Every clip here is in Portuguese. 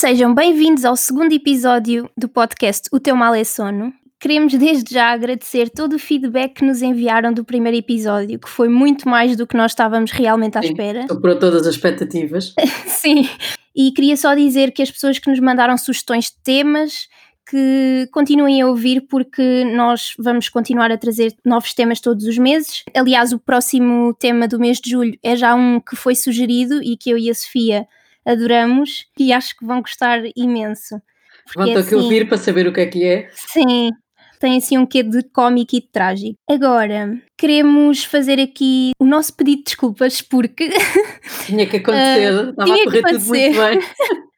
Sejam bem-vindos ao segundo episódio do podcast O Teu Mal é Sono. Queremos desde já agradecer todo o feedback que nos enviaram do primeiro episódio, que foi muito mais do que nós estávamos realmente à Sim, espera. Superou todas as expectativas. Sim, e queria só dizer que as pessoas que nos mandaram sugestões de temas que continuem a ouvir porque nós vamos continuar a trazer novos temas todos os meses. Aliás, o próximo tema do mês de julho é já um que foi sugerido e que eu e a Sofia adoramos e acho que vão gostar imenso. Vão ter que assim, ouvir para saber o que é que é. Sim, tem assim um quê de cómico e de trágico. Agora, queremos fazer aqui o nosso pedido de desculpas porque Tinha que acontecer. Ah, Estava a que correr tudo muito bem.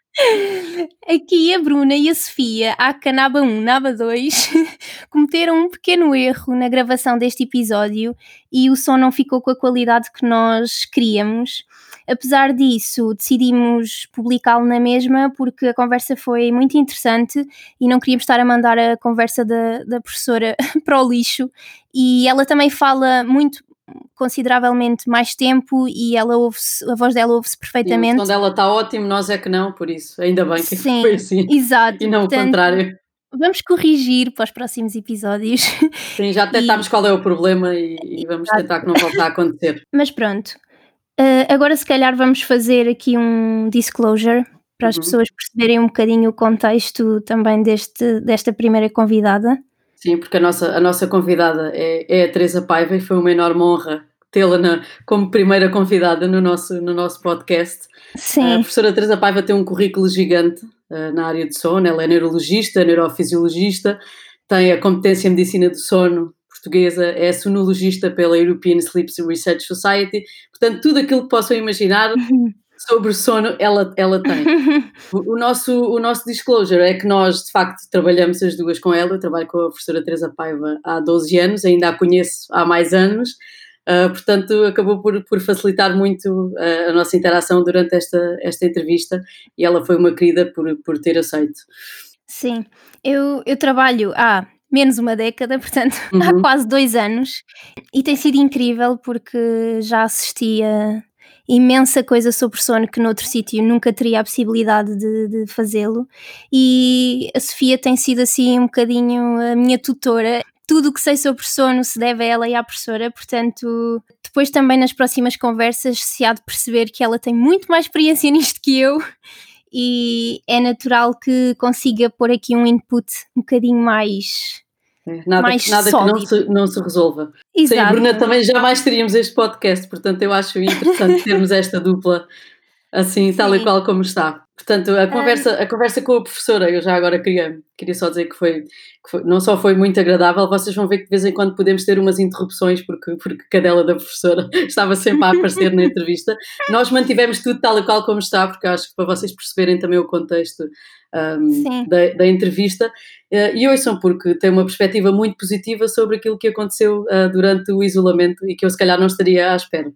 aqui a Bruna e a Sofia, à Canaba 1, Naba 2, cometeram um pequeno erro na gravação deste episódio e o som não ficou com a qualidade que nós queríamos. Apesar disso, decidimos publicá-lo na mesma porque a conversa foi muito interessante e não queríamos estar a mandar a conversa da, da professora para o lixo. E ela também fala muito consideravelmente mais tempo e ela ouve a voz dela ouve-se Sim, o perfeitamente. som dela está ótimo, nós é que não, por isso. Ainda bem que Sim, foi assim. Exato. E não o portanto, contrário. Vamos corrigir para os próximos episódios. Sim, já detectámos qual é o problema e, e vamos tentar que não volte a acontecer. Mas pronto. Uh, agora, se calhar, vamos fazer aqui um disclosure para as Uhum. pessoas perceberem um bocadinho o contexto também deste, desta primeira convidada. Sim, porque a nossa, a nossa convidada é, é a Teresa Paiva e foi uma enorme honra tê-la como primeira convidada no nosso, no nosso podcast. A Sim, professora Teresa Paiva tem um currículo gigante eh, na área de sono, ela é neurologista, neurofisiologista, tem a competência em medicina do sono portuguesa, é sonologista pela European Sleep Research Society, portanto, tudo aquilo que possam imaginar sobre sono ela, ela tem. O, o nosso, o nosso disclosure é que nós, de facto, trabalhamos as duas com ela. Eu trabalho com a professora Teresa Paiva há 12 anos, ainda a conheço há mais anos. Ah, portanto, acabou por, por facilitar muito ah, a nossa interação durante esta, esta entrevista e ela foi uma querida por, por ter aceito. sim. Eu, eu trabalho há menos uma década, portanto, há Uhum. quase dois anos, e tem sido incrível porque já assisti a imensa coisa sobre sono que noutro sítio nunca teria a possibilidade de, de fazê-lo. E a Sofia tem sido assim um bocadinho a minha tutora. Tudo o que sei sobre sono se deve a ela e à professora, portanto, depois também nas próximas conversas se há de perceber que ela tem muito mais experiência nisto que eu e é natural que consiga pôr aqui um input um bocadinho mais. É, Nada, Mais nada que não sólido. se, não se resolva. Sem a Exato. Bruna também jamais teríamos este podcast, portanto, eu acho interessante termos esta dupla assim, tal e Sim. qual como está. Portanto, a conversa, a conversa com a professora, eu já agora queria, queria só dizer que foi, que foi- não só foi muito agradável, vocês vão ver que de vez em quando podemos ter umas interrupções, porque, porque a cadela da professora estava sempre a aparecer na entrevista. Nós mantivemos tudo tal e qual como está, porque acho que para vocês perceberem também o contexto Sim. da, da entrevista. Eh, e ouçam, porque tem uma perspectiva muito positiva sobre aquilo que aconteceu ah, durante o isolamento e que eu se calhar não estaria à espera.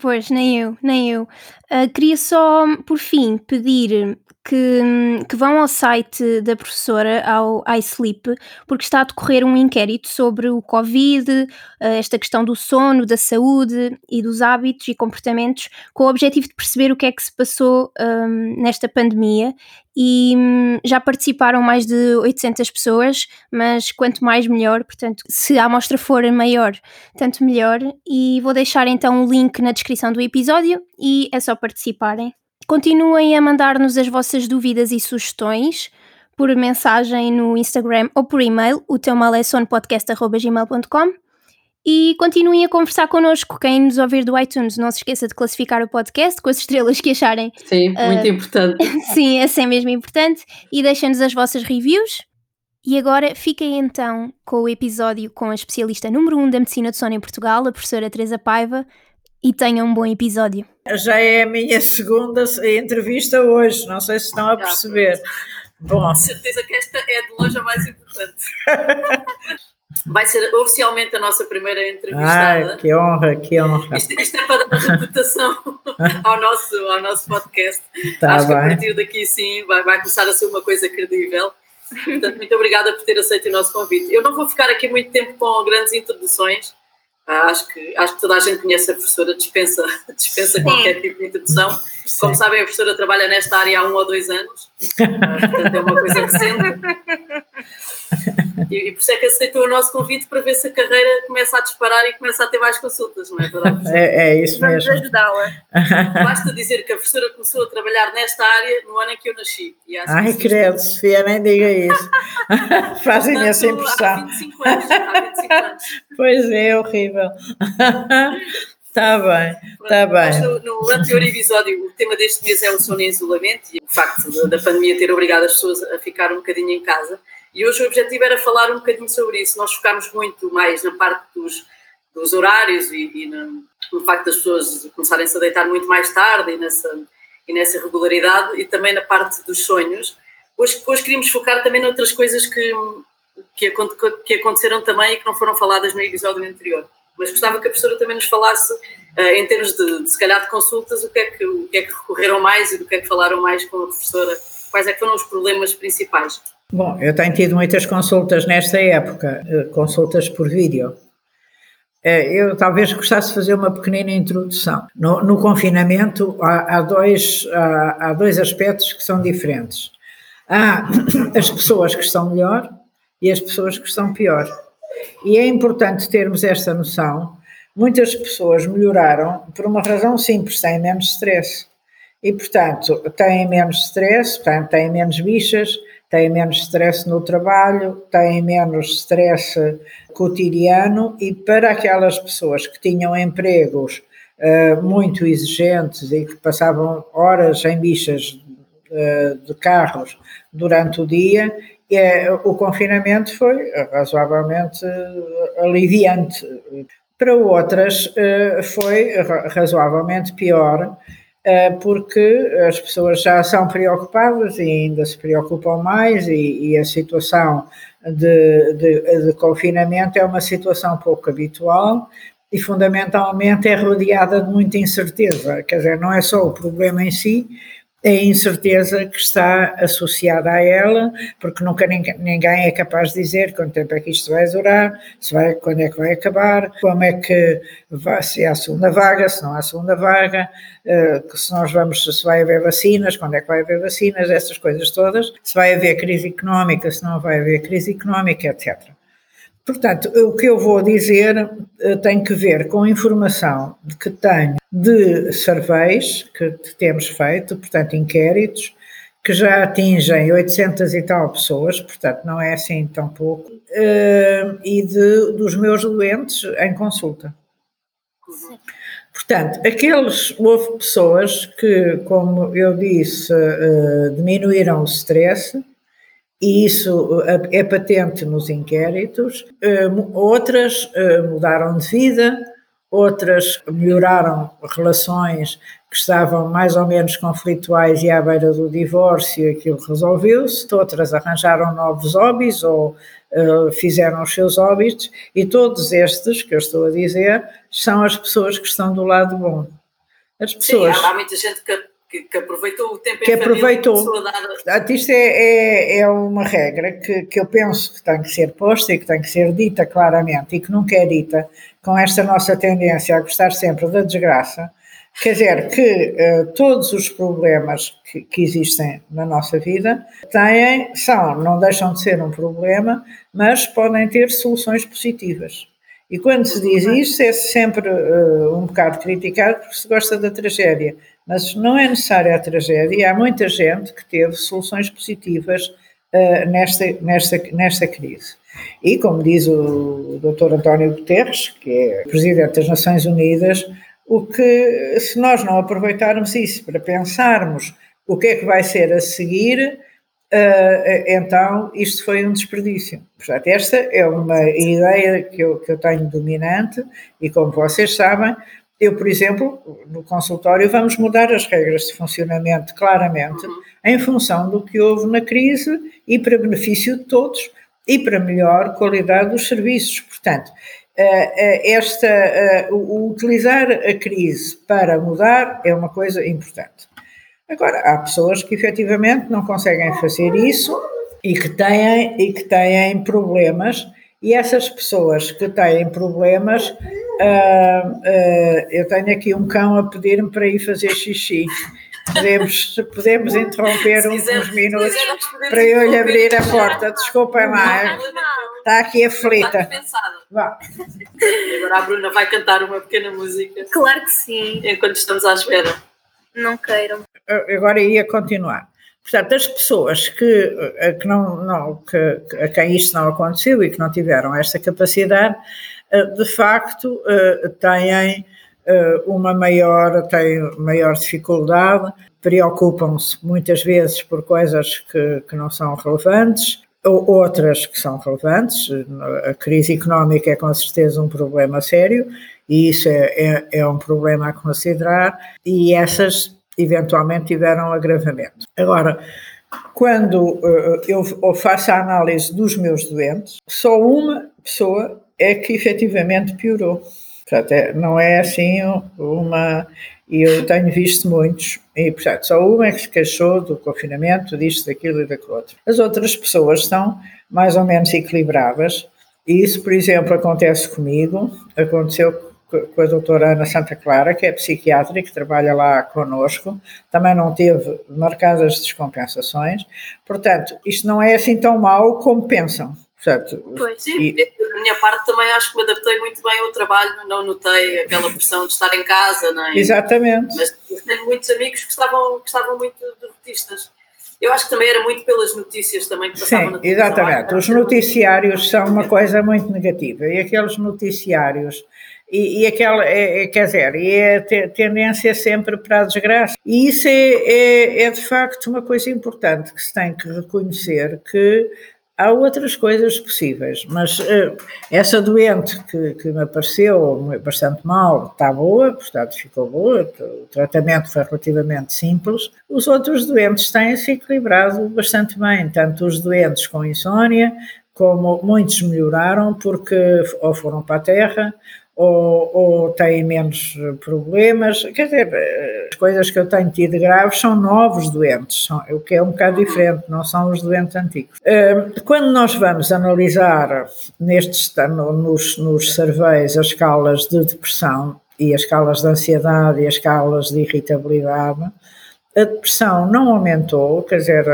Pois, nem eu, nem eu. Ah, queria só, por fim, pedir que, que vão ao site da professora, ao iSleep, porque está a decorrer um inquérito sobre o Covid, ah, esta questão do sono, da saúde e dos hábitos e comportamentos, com o objetivo de perceber o que é que se passou ahm, nesta pandemia. E hum, já participaram mais de 800 pessoas, mas quanto mais melhor, portanto, se a amostra for maior, tanto melhor. E vou deixar então o link na descrição do episódio e é só participarem. Continuem a mandar-nos as vossas dúvidas e sugestões por mensagem no Instagram ou por e-mail, o teu malessonepodcast.gmail.com e continuem a conversar connosco. Quem nos ouvir do iTunes, não se esqueça de classificar o podcast com as estrelas que acharem. Sim, muito importante. Sim, essa é mesmo importante. E deixem-nos as vossas reviews. E agora fiquem então com o episódio com a especialista número 1 um da medicina de sono em Portugal, a professora Teresa Paiva, e tenham um bom episódio. Já é a minha segunda entrevista hoje, não sei se estão a perceber. Bom. Com certeza que esta é de longe a mais importante. Vai ser oficialmente a nossa primeira entrevistada. Ai, que honra, que honra. Isto, isto é para dar reputação ao nosso, ao nosso podcast. Tá Acho bem. que a partir daqui sim vai, vai começar a ser uma coisa credível. Portanto, muito obrigada por ter aceito o nosso convite. Eu não vou ficar aqui muito tempo com grandes introduções. Ah, acho, que, acho que toda a gente conhece a professora, dispensa, dispensa qualquer tipo de introdução. Como sabem, a professora trabalha nesta área há um ou dois anos, ah, portanto é uma coisa recente. E, e por isso é que aceitou o nosso convite para ver se a carreira começa a disparar e começa a ter mais consultas, não é verdade? É, é isso Vamos mesmo. ajudá-la. Basta dizer que a professora começou a trabalhar nesta área no ano em que eu nasci. Ai, credo, Sofia, nem diga isso. Fazem essa impressão. Há 25 anos. Há 25 anos. Pois é, horrível. Está bem, está bem. No, no, anterior episódio, o tema deste mês é o sono em isolamento e o facto da pandemia ter obrigado as pessoas a ficar um bocadinho em casa. E hoje o objetivo era falar um bocadinho sobre isso. Nós focámos muito mais na parte dos, dos horários e, e no, no, facto das pessoas começarem-se a deitar muito mais tarde e nessa, e nessa regularidade e também na parte dos sonhos. Hoje, hoje queríamos focar também noutras coisas que, que, que aconteceram também e que não foram faladas no episódio anterior. Mas gostava que a professora também nos falasse, uh, em termos de, de, se calhar, de consultas, o que, é que, o que é que recorreram mais e do que é que falaram mais com a professora, quais é que foram os problemas principais. Bom, eu tenho tido muitas consultas nesta época, eh, consultas por vídeo. Eh, eu talvez gostasse de fazer uma pequenina introdução. No, no confinamento há, há, dois, há, há dois aspectos que são diferentes. Há as pessoas que estão melhor e as pessoas que estão pior. E é importante termos esta noção. Muitas pessoas melhoraram por uma razão simples, têm menos stress. E, portanto, têm menos stress, têm menos bichas, têm menos stress no trabalho, têm menos stress cotidiano e para aquelas pessoas que tinham empregos uh, muito exigentes e que passavam horas em bichas uh, de carros durante o dia, é, o confinamento foi razoavelmente aliviante. Para outras uh, foi razoavelmente pior, eh, porque as pessoas já são preocupadas e ainda se preocupam mais, e, e a situação de, de, de, confinamento é uma situação pouco habitual e, fundamentalmente, é rodeada de muita incerteza. Quer dizer, não é só o problema em si, a incerteza que está associada a ela, porque nunca ninguém é capaz de dizer quanto tempo é que isto vai durar, se vai, quando é que vai acabar, como é que vai, se há segunda vaga, se não há segunda vaga, eh, se nós vamos, se vai haver vacinas, quando é que vai haver vacinas, essas coisas todas, se vai haver crise económica, se não vai haver crise económica, etc. Portanto, o que eu vou dizer eh, tem que ver com informação que tenho de surveys que temos feito, portanto, inquéritos, que já atingem 800 e tal pessoas, portanto, não é assim tão pouco, eh, e de, dos meus doentes em consulta. Portanto, aqueles, houve pessoas que, como eu disse, eh, diminuíram o stress, e isso é, é patente nos inquéritos. Eh, outras eh, mudaram de vida, outras melhoraram relações que estavam mais ou menos conflituais e à beira do divórcio, aquilo resolveu-se, outras arranjaram novos hobbies ou uh, fizeram os seus hobbies, e todos estes que eu estou a dizer são as pessoas que estão do lado bom. As pessoas. Sim, há muita gente que que, que, aproveitou o tempo que em aproveitou. Portanto, isto é, é, é, uma regra que, que eu penso que tem que ser posta e que tem que ser dita claramente e que nunca é dita com esta nossa tendência a gostar sempre da desgraça. Quer dizer, que uh, todos os problemas que, que, existem na nossa vida têm, são, não deixam de ser um problema, mas podem ter soluções positivas. E quando se diz isso, é sempre uh, um bocado criticado porque se gosta da tragédia. Mas não é necessária a tragédia, há muita gente que teve soluções positivas uh, nesta, nesta, nesta crise. E, como diz o Dr. António Guterres, que é Presidente das Nações Unidas, o que, se nós não aproveitarmos isso para pensarmos o que é que vai ser a seguir, uh, então isto foi um desperdício. Portanto, esta é uma ideia que eu, que eu tenho dominante, e como vocês sabem, eu, por exemplo, no consultório, vamos mudar as regras de funcionamento claramente uhum. em função do que houve na crise e para benefício de todos e para melhor qualidade dos serviços. Portanto, eh, eh, esta, eh, o utilizar a crise para mudar é uma coisa importante. Agora, há pessoas que efetivamente não conseguem fazer isso e que têm, e que têm problemas, e essas pessoas que têm problemas, uh, uh, eu tenho aqui um cão a pedir-me para ir fazer xixi. Podemos, podemos interromper uns, uns minutos para eu lhe abrir a porta. Desculpem lá, está aqui aflita. Vá. Agora a Bruna vai cantar uma pequena música. Claro que sim. Enquanto estamos à espera. Não queiram. Agora ia continuar. Portanto, as pessoas que, eh, que não, não, que, a quem isto não aconteceu e que não tiveram esta capacidade, de facto eh, têm uma maior, têm maior dificuldade, preocupam-se muitas vezes por coisas que, que não são relevantes, ou outras que são relevantes. A crise económica é com certeza um problema sério e isso é, é, é um problema a considerar, e essas eventualmente tiveram agravamento. Agora, quando uh, eu faço a análise dos meus doentes, só uma pessoa é que efetivamente piorou. Portanto, é, não é assim uma. E eu tenho visto muitos, e portanto, só uma é que se queixou do confinamento, disto, daquilo e daquilo outro. As outras pessoas estão mais ou menos equilibradas, e isso, por exemplo, acontece comigo, aconteceu com a doutora Ana Santa Clara, que é psiquiatra e que trabalha lá conosco, também não teve marcadas descompensações, portanto, isto não é assim tão mau como pensam. Portanto, pois, sim, e, da minha parte também acho que me adaptei muito bem ao trabalho, não notei aquela pressão de estar em casa, não é? Exatamente. Mas tenho muitos amigos que estavam, que estavam muito derrotistas. Eu acho que também era muito pelas notícias também que passavam Sim, na televisão. Exatamente. Os noticiários são uma coisa muito negativa e aqueles noticiários e, e aquela, é, é, quer dizer, e é a tendência sempre para a desgraça. E isso é, é, é, de facto uma coisa importante que se tem que reconhecer que há outras coisas possíveis, mas uh, essa doente que, que me apareceu bastante mal está boa, portanto ficou boa, o tratamento foi relativamente simples. Os outros doentes têm-se equilibrado bastante bem, tanto os doentes com insônia, como muitos melhoraram porque ou foram para a terra ou, ou têm menos problemas. Quer dizer, as coisas que eu tenho tido graves são novos doentes, são, o que é um bocado diferente, não são os doentes antigos. Hum, quando nós vamos analisar nestes, nos, nos surveys as escalas de depressão e as escalas de ansiedade e as escalas de irritabilidade, a depressão não aumentou, quer dizer,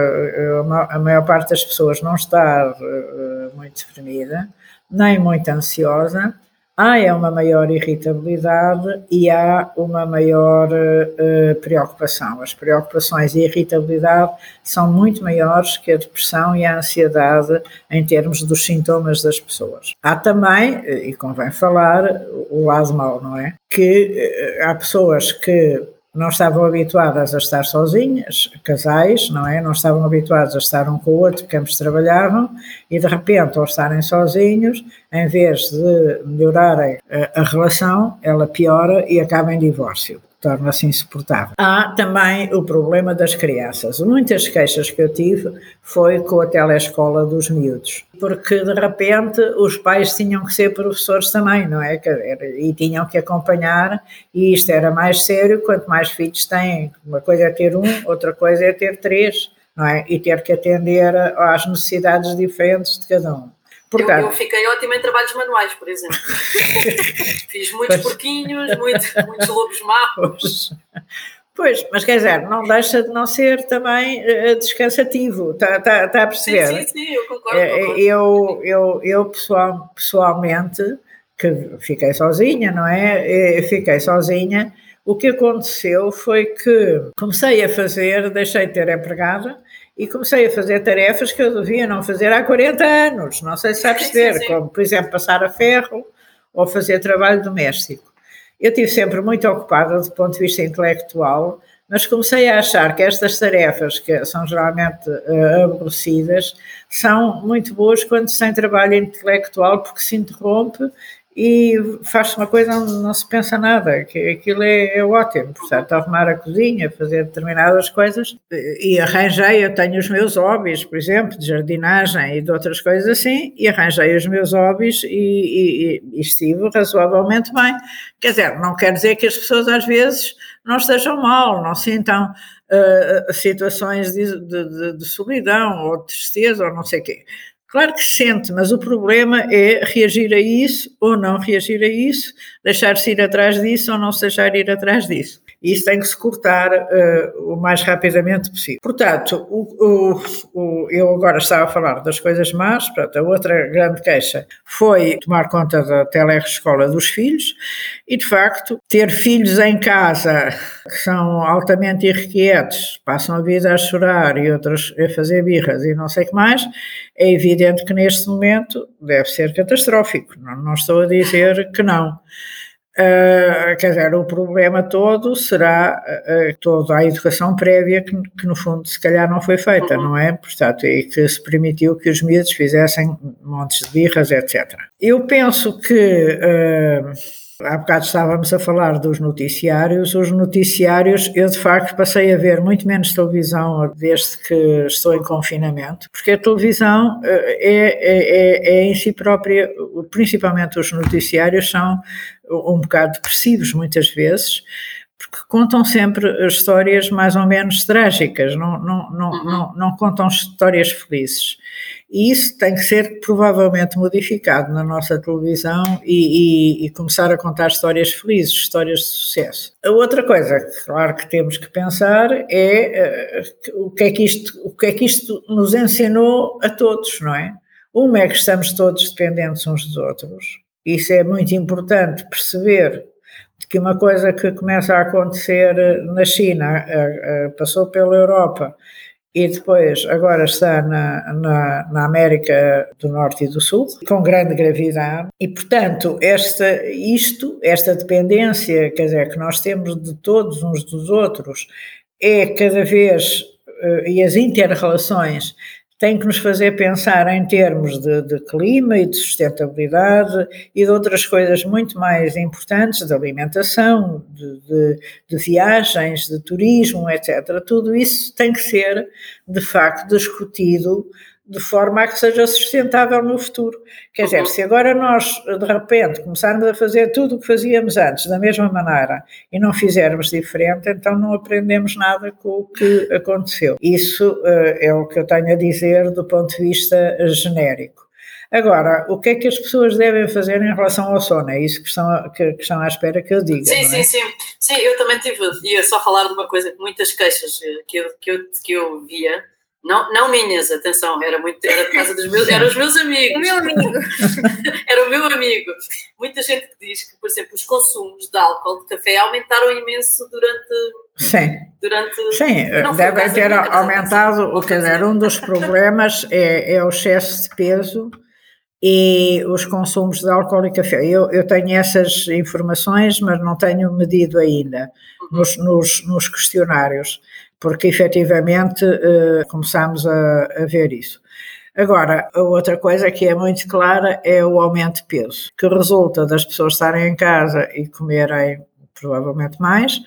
a maior parte das pessoas não está eh, muito deprimida, nem muito ansiosa, há é uma maior irritabilidade e há uma maior uh, preocupação. As preocupações e a irritabilidade são muito maiores que a depressão e a ansiedade em termos dos sintomas das pessoas. Há também, eh, e convém falar, o lado mau, não é? Que uh, há pessoas que não estavam habituadas a estar sozinhas, casais, não é? Não estavam habituados a estar um com o outro, porque ambos trabalhavam, e de repente, ao estarem sozinhos, em vez de melhorarem a, a relação, ela piora e acaba em divórcio torna-se insuportável. Há também o problema das crianças. Muitas queixas que eu tive foi com a telescola dos miúdos, porque de repente os pais tinham que ser professores também, não é? E tinham que acompanhar, e isto era mais sério quanto mais filhos têm. Uma coisa é ter um, outra coisa é ter três, não é? E ter que atender às necessidades diferentes de cada um. Portanto, eu, eu, fiquei ótima em trabalhos manuais, por exemplo. Fiz muitos pois. porquinhos, muito, muitos lobos maus. Pois, mas quer dizer, não deixa de não ser também uh, descansativo, está tá, tá a perceber? Sim, sim, sim, eu concordo. Uh, concordo. Eu, eu, eu pessoal, pessoalmente, que fiquei sozinha, não é? Eu fiquei sozinha. O que aconteceu foi que comecei a fazer, deixei de ter empregada, e comecei a fazer tarefas que eu devia não fazer há 40 anos, não sei se sabe perceber, como, por exemplo, passar a ferro ou fazer trabalho doméstico. Eu estive sempre muito ocupada do ponto de vista intelectual, mas comecei a achar que estas tarefas, que são geralmente uh, aborrecidas, são muito boas quando se tem trabalho intelectual, porque se interrompe e faz-se uma coisa onde não se pensa nada, que aquilo é, é ótimo, portanto, arrumar a cozinha, fazer determinadas coisas, e arranjei, eu tenho os meus hobbies, por exemplo, de jardinagem e de outras coisas assim, e arranjei os meus hobbies e, e, e estive razoavelmente bem. Quer dizer, não quer dizer que as pessoas às vezes não estejam mal, não sintam uh, situações de, de, de solidão ou de tristeza ou não sei o quê Claro que sente, mas o problema é reagir a isso ou não reagir a isso, deixar-se ir atrás disso ou não se deixar ir atrás disso. E isso tem que se cortar uh, o mais rapidamente possível. Portanto, o, o, o, eu agora estava a falar das coisas más, portanto, a outra grande queixa foi tomar conta da telescola dos filhos e, de facto, ter filhos em casa que são altamente irrequietos, passam a vida a chorar e outros a fazer birras e não sei o que mais, é evidente que neste momento deve ser catastrófico. Não, não estou a dizer que não. Uh, quer dizer, o problema todo será uh, toda a educação prévia que, que, no fundo, se calhar não foi feita, uhum. não é? Portanto, e que se permitiu que os miúdos fizessem montes de birras, etc. Eu penso que. Uh, Há bocado estávamos a falar dos noticiários. Os noticiários, eu de facto passei a ver muito menos televisão desde que estou em confinamento, porque a televisão é, é, é, é em si própria, principalmente os noticiários, são um bocado depressivos muitas vezes porque contam sempre histórias mais ou menos trágicas, não, não, não, uhum. não, não contam histórias felizes. E isso tem que ser provavelmente modificado na nossa televisão e, e, e, começar a contar histórias felizes, histórias de sucesso. A outra coisa, claro que temos que pensar é uh, o, que é que isto, o que é que isto nos ensinou a todos, não é? Uma é que estamos todos dependentes uns dos outros. Isso é muito importante perceber que uma coisa que começa a acontecer na China uh, uh, passou pela Europa e depois agora está na, na, na, América do Norte e do Sul, com grande gravidade, e portanto esta, isto, esta dependência, quer dizer, que nós temos de todos uns dos outros, é cada vez, eh, e as interrelações tem que nos fazer pensar em termos de, de, clima e de sustentabilidade e de outras coisas muito mais importantes, de alimentação, de, de, de, viagens, de turismo, etc. Tudo isso tem que ser, de facto, discutido de forma a que seja sustentável no futuro. Quer dizer, se agora nós, de repente, começarmos a fazer tudo o que fazíamos antes da mesma maneira e não fizermos diferente, então não aprendemos nada com o que aconteceu. Isso uh, é o que eu tenho a dizer do ponto de vista genérico. Agora, o que é que as pessoas devem fazer em relação ao sono? É isso que estão, que, que estão à espera que eu diga. Sim, é? sim, sim. Sim, eu também tive, ia só falar de uma coisa, muitas queixas eh, que eu, que eu, que eu via não, não minhas, atenção, era muito, era casa dos meus, eram os meus amigos. O meu amigo. era o meu amigo. Muita gente que diz que, por exemplo, os consumos de álcool, de café aumentaram imenso durante. Sim. Durante, Sim, devem ter aumentado. O quer dizer, um dos problemas é, é o excesso de peso e os consumos de álcool e café. Eu, eu tenho essas informações, mas não tenho medido ainda uhum. nos, nos, nos questionários porque efetivamente uh, começámos a, a ver isso. Agora, a outra coisa que é muito clara é o aumento de peso, que resulta das pessoas estarem em casa e comerem provavelmente mais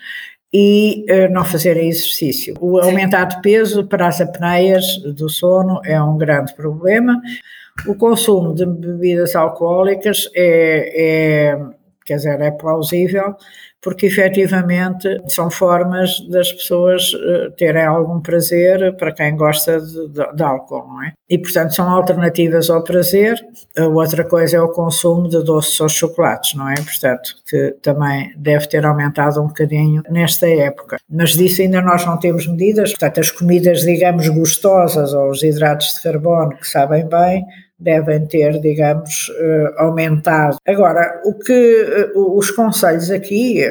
e uh, não fazerem exercício. O aumentar de peso para as apneias do sono é um grande problema. O consumo de bebidas alcoólicas é, é quer dizer, é plausível, porque efetivamente são formas das pessoas eh, terem algum prazer para quem gosta de, de, de, álcool, não é? E portanto são alternativas ao prazer. A outra coisa é o consumo de doces ou chocolates, não é? Portanto, que também deve ter aumentado um bocadinho nesta época. Mas disso ainda nós não temos medidas, portanto, as comidas, digamos, gostosas ou os hidratos de carbono que sabem bem, devem ter, digamos, eh, aumentado. Agora, o que eh, os conselhos aqui.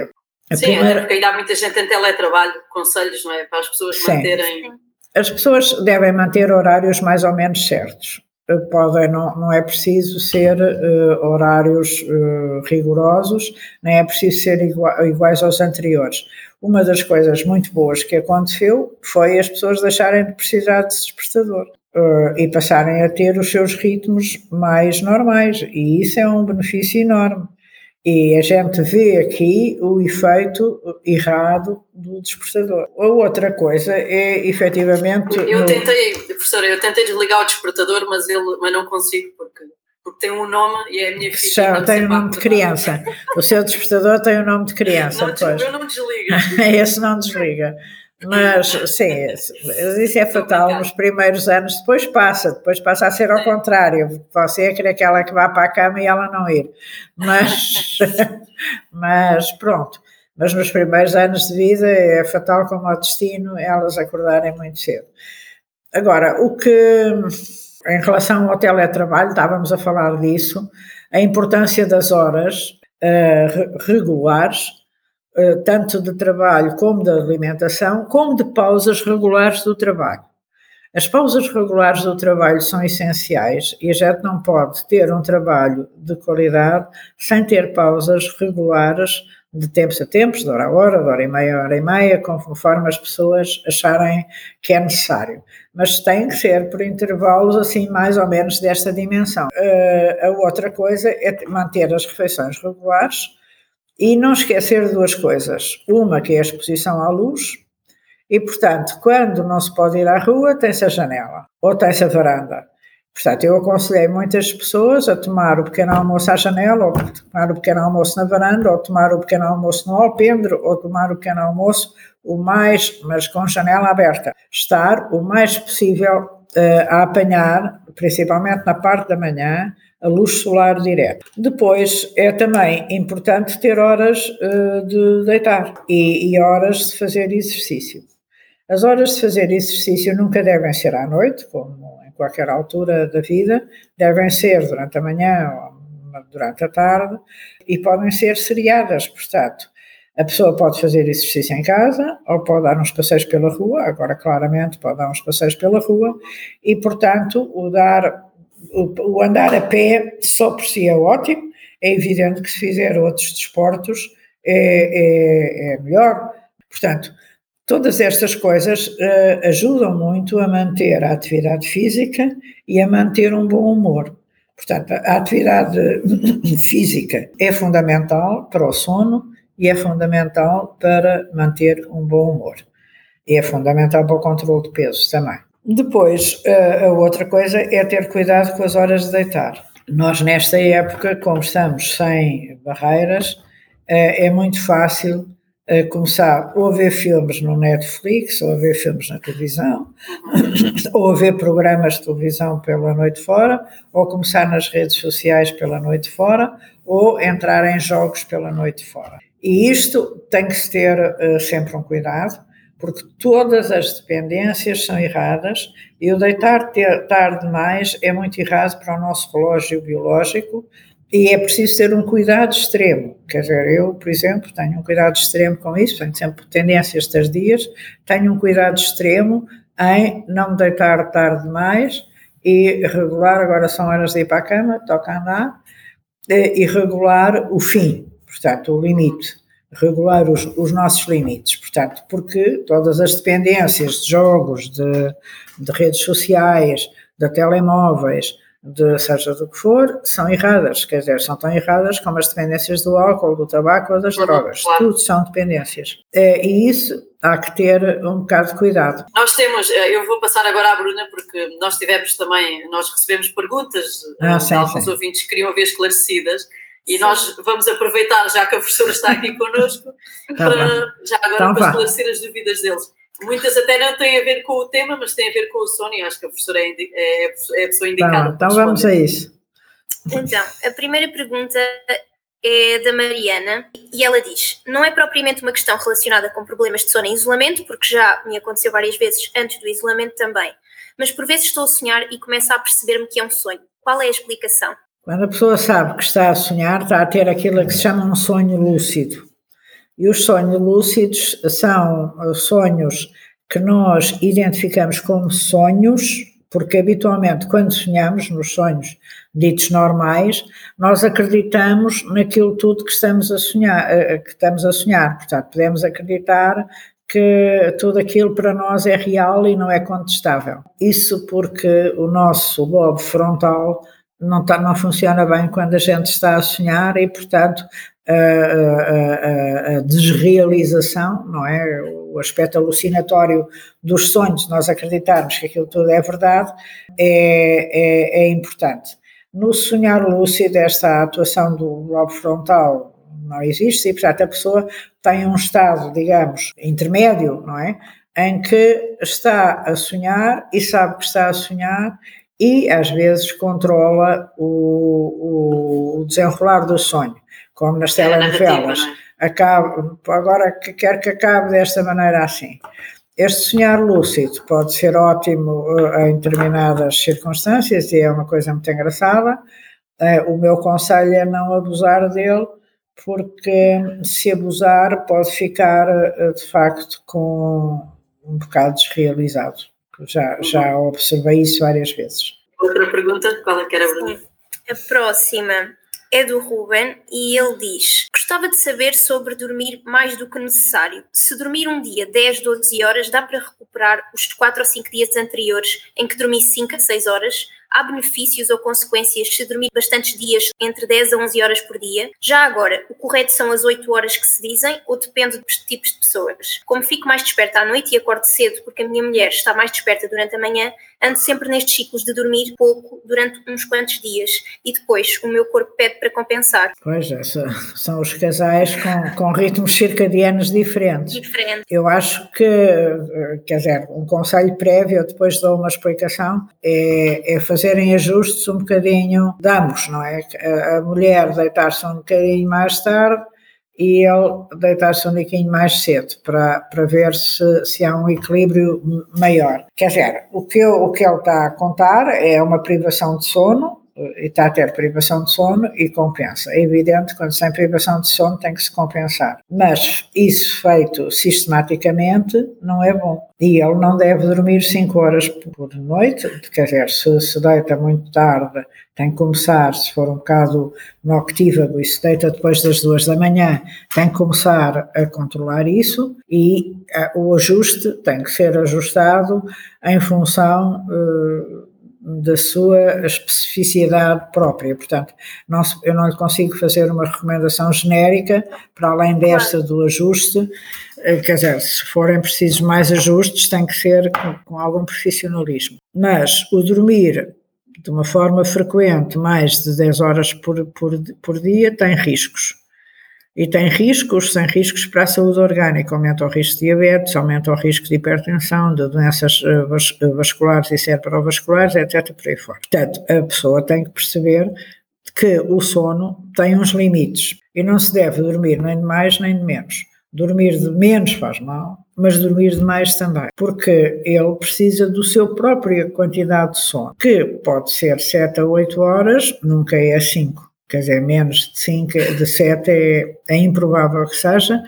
Sim, primeira... porque ainda há muita gente em teletrabalho, conselhos, não é? Para as pessoas Sim. manterem. As pessoas devem manter horários mais ou menos certos. Eh, podem, não, não é preciso ser uh, horários uh, rigorosos, nem é preciso ser igua iguais aos anteriores. Uma das coisas muito boas que aconteceu foi as pessoas deixarem de precisar de despertador uh, e passarem a ter os seus ritmos mais normais, e isso é um benefício enorme. E a gente vê aqui o efeito errado do despertador. A outra coisa é efetivamente. Eu tentei, professora, eu tentei desligar o despertador, mas, ele, mas não consigo, porque, porque tem um nome e é a minha filha. Já tem o um nome de criança. O seu despertador tem o um nome de criança. Não, pois. Eu não desliga. Esse não desliga. Mas, sim, isso é fatal nos primeiros anos, depois passa, depois passa a ser ao contrário. Você é aquela que vai para a cama e ela não ir. Mas, mas pronto. Mas nos primeiros anos de vida é fatal como o destino elas acordarem muito cedo. Agora, o que, em relação ao teletrabalho, estávamos a falar disso, a importância das horas uh, regulares tanto de trabalho como de alimentação, como de pausas regulares do trabalho. As pausas regulares do trabalho são essenciais e a gente não pode ter um trabalho de qualidade sem ter pausas regulares de tempos a tempos, de hora a hora, de hora e meia, hora e meia, conforme as pessoas acharem que é necessário. Mas tem que ser por intervalos assim, mais ou menos desta dimensão. Uh, a outra coisa é manter as refeições regulares, e não esquecer duas coisas. Uma que é a exposição à luz, e portanto, quando não se pode ir à rua, tem-se a janela ou tem-se a varanda. Portanto, eu aconselhei muitas pessoas a tomar o pequeno almoço à janela, ou tomar o pequeno almoço na varanda, ou tomar o pequeno almoço no alpendre, ou tomar o pequeno almoço o mais, mas com janela aberta. Estar o mais possível uh, a apanhar, principalmente na parte da manhã, a luz solar direta. Depois é também importante ter horas uh, de deitar e, e, horas de fazer exercício. As horas de fazer exercício nunca devem ser à noite, como em qualquer altura da vida, devem ser durante a manhã ou durante a tarde e podem ser seriadas, portanto. A pessoa pode fazer exercício em casa ou pode dar uns passeios pela rua, agora claramente pode dar uns passeios pela rua, e portanto o dar o, o andar a pé só por si é ótimo, é evidente que se fizer outros desportos é, é, é melhor. Portanto, todas estas coisas uh, ajudam muito a manter a atividade física e a manter um bom humor. Portanto, a atividade física é fundamental para o sono e é fundamental para manter um bom humor. E é fundamental para o controle de peso também. Depois, a outra coisa é ter cuidado com as horas de deitar. Nós, nesta época, como estamos sem barreiras, é muito fácil começar ou a ver filmes no Netflix, ou a ver filmes na televisão, ou a ver programas de televisão pela noite fora, ou começar nas redes sociais pela noite fora, ou entrar em jogos pela noite fora. E isto tem que se ter sempre um cuidado, porque todas as dependências são erradas e o deitar tarde demais é muito errado para o nosso relógio biológico e é preciso ter um cuidado extremo. Quer dizer, eu, por exemplo, tenho um cuidado extremo com isso, tenho sempre tendências tardias, tenho um cuidado extremo em não me deitar tarde demais e regular, agora são horas de ir para a cama, toca andar, e regular o fim, portanto, o limite regular os, os, nossos limites, portanto, porque todas as dependências de jogos, de, de redes sociais, de telemóveis, de seja do que for, são erradas, quer dizer, são tão erradas como as dependências do álcool, do tabaco ou das drogas, claro. tudo são dependências. É, e isso há que ter um bocado de cuidado. Nós temos, eh, eu vou passar agora à Bruna, porque nós tivemos também, nós recebemos perguntas ah, eh, sim, alguns sim. ouvintes que queriam ver esclarecidas, e Sim. nós vamos aproveitar, já que a professora está aqui connosco, tá para, já agora então, para esclarecer as dúvidas deles. Muitas até não têm a ver com o tema, mas têm a ver com o sono e acho que a professora é, é, é a pessoa indicada. Tá, então vamos a isso. Então, a primeira pergunta é da Mariana e ela diz: Não é propriamente uma questão relacionada com problemas de sono em isolamento, porque já me aconteceu várias vezes antes do isolamento também, mas por vezes estou a sonhar e começo a perceber-me que é um sonho. Qual é a explicação? Quando a pessoa sabe que está a sonhar, está a ter aquilo que se chama um sonho lúcido. E os sonhos lúcidos são eh, sonhos que nós identificamos como sonhos, porque habitualmente, quando sonhamos, nos sonhos ditos normais, nós acreditamos naquilo tudo que estamos a sonhar, eh, que estamos a sonhar. Portanto, podemos acreditar que tudo aquilo para nós é real e não é contestável. Isso porque o nosso lobo frontal não, tá, não funciona bem quando a gente está a sonhar e, portanto, a, a, a, desrealização, não é? O aspecto alucinatório dos sonhos, nós acreditarmos que aquilo tudo é verdade, é, é, é importante. No sonhar lúcido, esta atuação do lobo frontal não existe e, portanto, a pessoa tem um estado, digamos, intermédio, não é? Em que está a sonhar e sabe que está a sonhar e, às vezes, controla o, o desenrolar do sonho como nas é telenovelas. É? Acaba, agora quero que acabe desta maneira assim. Este sonhar lúcido pode ser ótimo eh, em determinadas circunstâncias e é uma coisa muito engraçada. Eh, o meu conselho é não abusar dele, porque se abusar pode ficar eh, de facto com um bocado desrealizado. Já, já observei isso várias vezes. Outra pergunta, qual é que era, Bruna? A próxima é do Ruben e ele diz: Gostava de saber sobre dormir mais do que necessário. Se dormir um dia 10, 12 horas, dá para recuperar os 4 ou 5 dias anteriores em que dormi 5 a 6 horas? Há benefícios ou consequências se dormir bastantes dias, entre 10 a 11 horas por dia? Já agora, o correto são as 8 horas que se dizem ou depende dos tipos de pessoas? Como fico mais desperta à noite e acordo cedo porque a minha mulher está mais desperta durante a manhã, ando sempre nestes ciclos de dormir pouco durante uns quantos dias e depois o meu corpo pede para compensar. Pois é, são os casais com, com ritmos circadianos diferentes. Diferente. Eu acho que, quer dizer, um conselho prévio, eu depois dou uma explicação, é, é fazerem ajustes um bocadinho de ambos, não é? A, a mulher deitar-se um bocadinho mais tarde e ele deitar-se um bocadinho mais cedo para, para ver se, se há um equilíbrio maior. Quer dizer, o que, eu, o que ele está a contar é uma privação de sono, está a ter privação de sono e compensa. É evidente, quando se tem privação de sono tem que se compensar. Mas isso feito sistematicamente não é bom. E ele não deve dormir 5 horas por noite, quer dizer, se se deita muito tarde, tem que começar, se for um bocado noctívago e se deita depois das duas da manhã, tem que começar a controlar isso e uh, o ajuste tem que ser ajustado em função uh, da sua especificidade própria. Portanto, não, eu não lhe consigo fazer uma recomendação genérica para além desta do ajuste. Eh, quer dizer, se forem precisos mais ajustes, tem que ser com, com algum profissionalismo. Mas o dormir de uma forma frequente, mais de 10 horas por, por, por dia, tem riscos e tem riscos, sem riscos para a saúde orgânica, aumenta o risco de diabetes, aumenta o risco de hipertensão, de doenças eh, eh, vasculares e cerebrovasculares, etc. por aí fora. Portanto, a pessoa tem que perceber que o sono tem uns limites e não se deve dormir nem de mais nem de menos. Dormir de menos faz mal, mas dormir de mais também, porque ele precisa do seu própria quantidade de sono, que pode ser 7 a 8 horas, nunca é 5 quer dizer, menos de 5, de 7 é, é improvável que seja,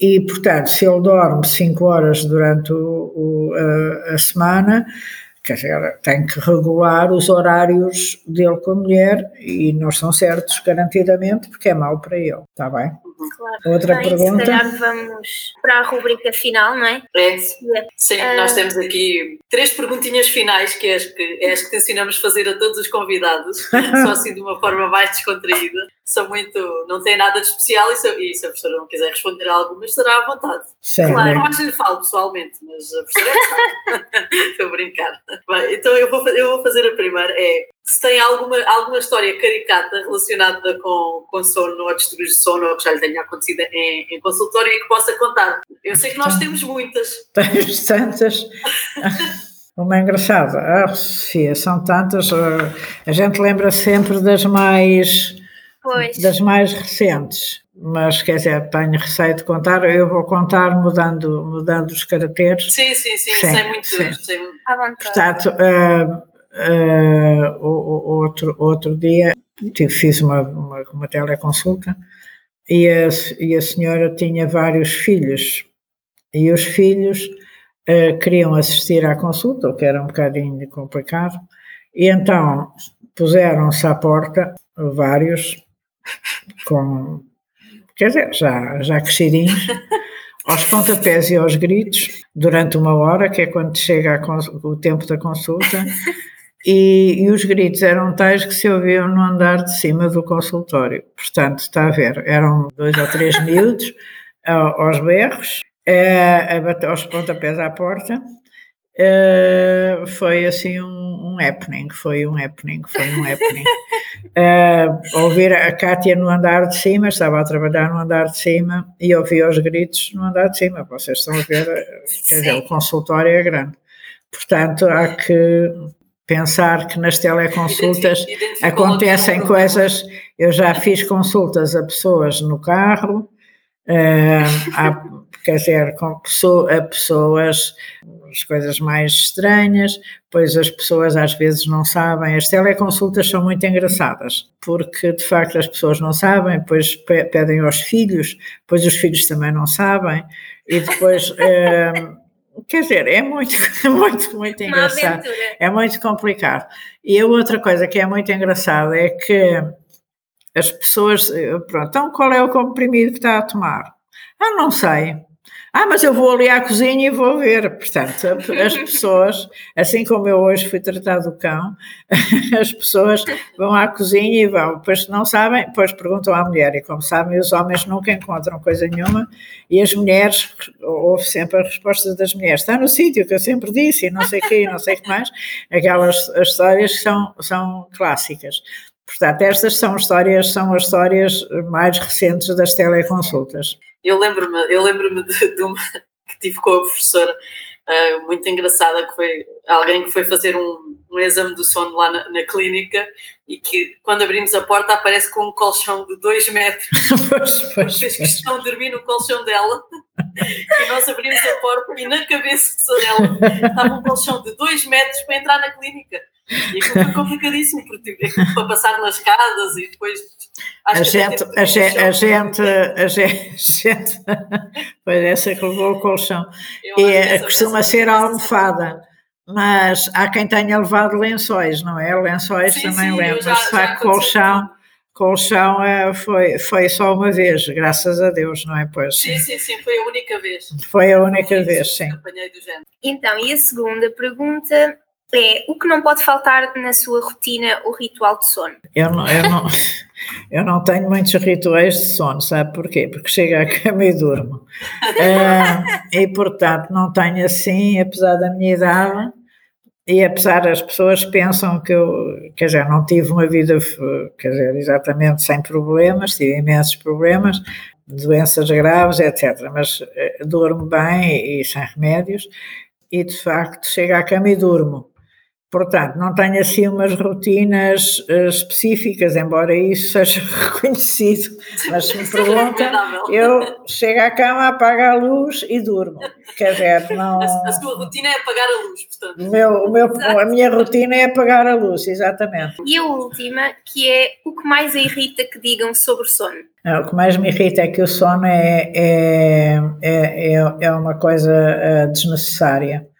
e, portanto, se ele dorme 5 horas durante o, o, a, a, semana, quer dizer, tem que regular os horários dele com a mulher e não são certos garantidamente, porque é mau para ele, está bem? Claro. Outra Bem, pergunta. Se calhar vamos para a rubrica final, não é? É. Sim, uh... nós temos aqui três perguntinhas finais que é as que, é as que ensinamos fazer a todos os convidados, só assim de uma forma mais descontraída. São muito. não têm nada de especial e se, e se a professora não quiser responder a algumas, será à vontade. Sim, claro, não acho que lhe falo pessoalmente, mas a professora é Estou a brincar. Bem, então eu vou, eu vou fazer a primeira. É se tem alguma, alguma história caricata relacionada com, com sono ou distúrbios de sono ou que já lhe tenha acontecido em, em consultório e que possa contar. Eu sei que nós temos muitas. Tens tantas. Uma engraçada. Ah, Sofia, são tantas. Ah, a gente lembra sempre das mais. Pois. Das mais recentes, mas quer dizer, tenho receio de contar, eu vou contar mudando, mudando os caracteres. Sim, sim, sim, sim sei muito. Sim. À vontade. Portanto, uh, Uh, outro, outro dia fiz uma, uma, uma teleconsulta e a, e a senhora tinha vários filhos. E os filhos uh, queriam assistir à consulta, o que era um bocadinho complicado, e então puseram-se à porta, vários, com, quer dizer, já, já crescidinhos, aos pontapés e aos gritos durante uma hora, que é quando chega o tempo da consulta, e, e, os gritos eram tais que se ouviam no andar de cima do consultório. Portanto, está a ver, eram dois ou três miúdos aos berros, a, a bater aos pontapés à porta. Uh, foi assim um, um happening, foi um happening, foi um happening. Uh, ouvir a Kátia no andar de cima, estava a trabalhar no andar de cima e ouvi os gritos no andar de cima. Vocês estão a ver, quer dizer, o consultório é grande. Portanto, há que pensar que nas teleconsultas acontecem coisas. Eu já fiz consultas a pessoas no carro, uh, há, quer dizer, com pessoa, a pessoas, as coisas mais estranhas, pois as pessoas às vezes não sabem. As teleconsultas são muito engraçadas, porque de facto as pessoas não sabem, depois pedem aos filhos, depois os filhos também não sabem, e depois. Uh, Quer dizer, é muito, muito, muito engraçado. É muito complicado. E a outra coisa que é muito engraçada é que as pessoas, pronto, então qual é o comprimido que está a tomar? Ah, não sei. Ah, mas eu vou ali à cozinha e vou ver. Portanto, as pessoas, assim como eu hoje fui tratar do cão, as pessoas vão à cozinha e vão, depois não sabem, depois perguntam à mulher, e como sabem, os homens nunca encontram coisa nenhuma, e as mulheres, houve sempre a resposta das mulheres, está no sítio que eu sempre disse, e não sei o quê, e não sei o que mais, aquelas histórias que são, são clássicas. Portanto, estas são histórias, são as histórias mais recentes das teleconsultas. Eu lembro-me eu lembro de, de uma que tive com a professora uh, muito engraçada, que foi alguém que foi fazer um, um exame do sono lá na, na, clínica e que quando abrimos a porta aparece com um colchão de 2 metros. pois, pois, fez questão de dormir no colchão dela e nós abrimos a porta e na cabeça dela estava um colchão de 2 metros para entrar na clínica. E aquilo foi complicadíssimo, porque tipo, para passar nas casas e depois. A gente, a, gente, a gente, a gente, foi essa que levou o colchão. e é, costuma ser a almofada, mas há quem tenha levado lençóis, não é? Lençóis sim, também de facto, colchão. Colchão é, foi, foi só uma vez, graças a Deus, não é? Pois. Sim, sim, sim, foi a única vez. Foi a única vez, sim. Então, e a segunda pergunta é o que não pode faltar na sua rotina o ritual de sono? Eu não, eu não, eu não tenho muitos rituais de sono, sabe porquê? Porque chego à cama e durmo. uh, e portanto não tenho assim, apesar da minha idade, e apesar das pessoas pensam que eu, quer dizer, não tive uma vida, quer dizer, exatamente sem problemas, tive imensos problemas, doenças graves, etc. Mas uh, durmo bem e sem remédios, e de facto chego à cama e durmo. Portanto, não tenho assim umas rotinas uh, específicas, embora isso seja reconhecido. Mas se me perguntam, eu chego à cama, apago a luz e durmo. Quer dizer, não. A, sua rotina é apagar a luz, portanto. O meu, o meu, a minha rotina é apagar a luz, exatamente. E a última, que é o que mais a irrita que digam sobre o sono? Não, o que mais me irrita é que o sono é, é, é, é uma coisa uh, desnecessária.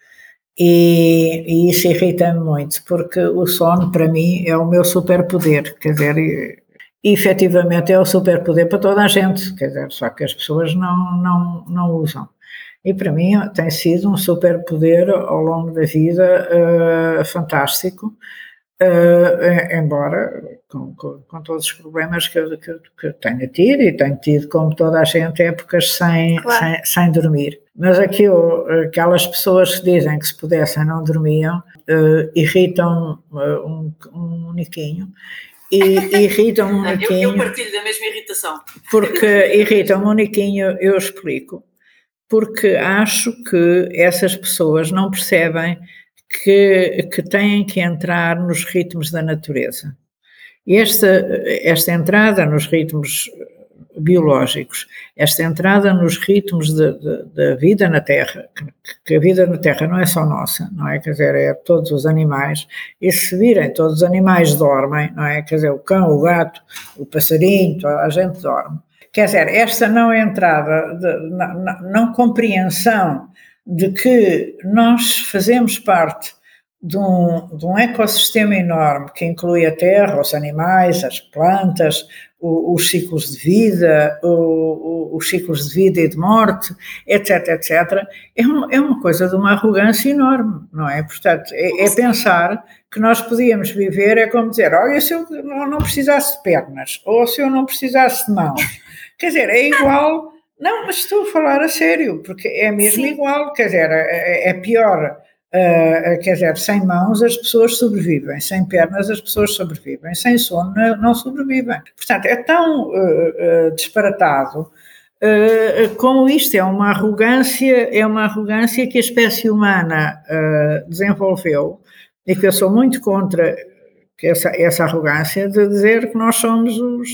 E, e isso irrita-me muito, porque o sono, para mim, é o meu superpoder. Quer dizer, efetivamente é o superpoder para toda a gente, quer dizer, só que as pessoas não, não, não usam. E para mim tem sido um superpoder ao longo da vida uh, fantástico, uh, embora com, com, com, todos os problemas que eu, que, que tenho tido, e tenho tido, como toda a gente, épocas sem, claro. sem, sem dormir. Mas aquilo, aquelas pessoas que dizem que se pudessem não dormiam, uh, irritam uh, um, um uniquinho. E irritam um uniquinho. Eu, eu partilho da mesma irritação. Porque irritam um uniquinho, eu explico. Porque acho que essas pessoas não percebem que, que têm que entrar nos ritmos da natureza. Esta, esta entrada nos ritmos biológicos, esta entrada nos ritmos da vida na Terra, que, a vida na Terra não é só nossa, não é? Quer dizer, é todos os animais, e se virem, todos os animais dormem, não é? Quer dizer, o cão, o gato, o passarinho, toda a gente dorme. Quer dizer, esta não entrada, de, não, não compreensão de que nós fazemos parte de um, de um ecossistema enorme que inclui a terra, os animais, as plantas, os ciclos de vida, os ciclos de vida e de morte, etc, etc, é uma, é uma coisa de uma arrogância enorme, não é? Portanto, é, é, pensar que nós podíamos viver, é como dizer, olha, se eu não precisasse de pernas, ou se eu não precisasse de mãos, quer dizer, é igual, não, mas estou a falar a sério, porque é mesmo Sim. igual, quer dizer, é, é pior Uh, quer dizer, sem mãos as pessoas sobrevivem, sem pernas as pessoas sobrevivem, sem sono não sobrevivem. Portanto, é tão uh, uh, disparatado como isto, é uma arrogância, é uma arrogância que a espécie humana desenvolveu e que eu sou muito contra essa, essa arrogância de dizer que nós somos os,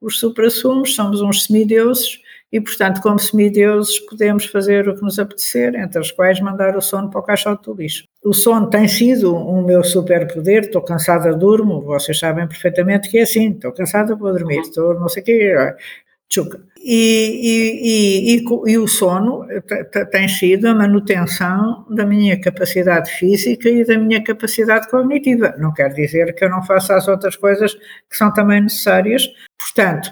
os supra-sumos, somos uns semideuses e, portanto, como semideuses, podemos fazer o que nos apetecer, entre os quais mandar o sono para o caixote do lixo. O sono tem sido um meu superpoder, estou cansada, durmo, vocês sabem perfeitamente que é assim, estou cansada, vou dormir, estou não sei o quê, tchuca. E, e, e, e, o sono tem sido a manutenção da minha capacidade física e da minha capacidade cognitiva. Não quer dizer que eu não faça as outras coisas que são também necessárias. Portanto,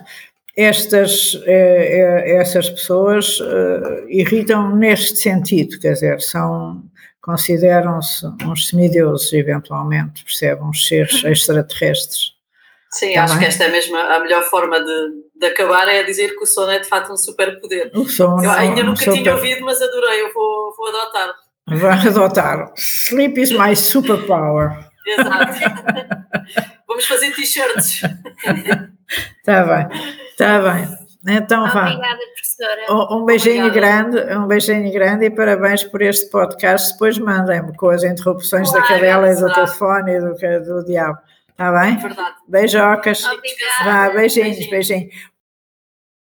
estas, eh, eh, essas pessoas eh, irritam neste sentido, quer dizer, são, consideram-se uns semideuses, eventualmente, percebem, uns seres uhum. extraterrestres. Sim, Também. acho que esta é mesmo a melhor forma de, de acabar, é dizer que o sono é de facto um superpoder. O sono eu ainda é um nunca super... tinha ouvido, mas adorei, eu vou, vou adotar. Vai adotar. Sleep is my superpower. Exato. Vamos fazer t-shirts. Está bem, está bem. Então, Obrigada, professora. Um, um beijinho Obrigada. grande, um beijinho grande e parabéns por este podcast. Depois mandem-me com as interrupções da cadela e do telefone e do, do diabo. Está bem? Verdade. Beijocas. Obrigada. Vá, beijinhos, beijinhos.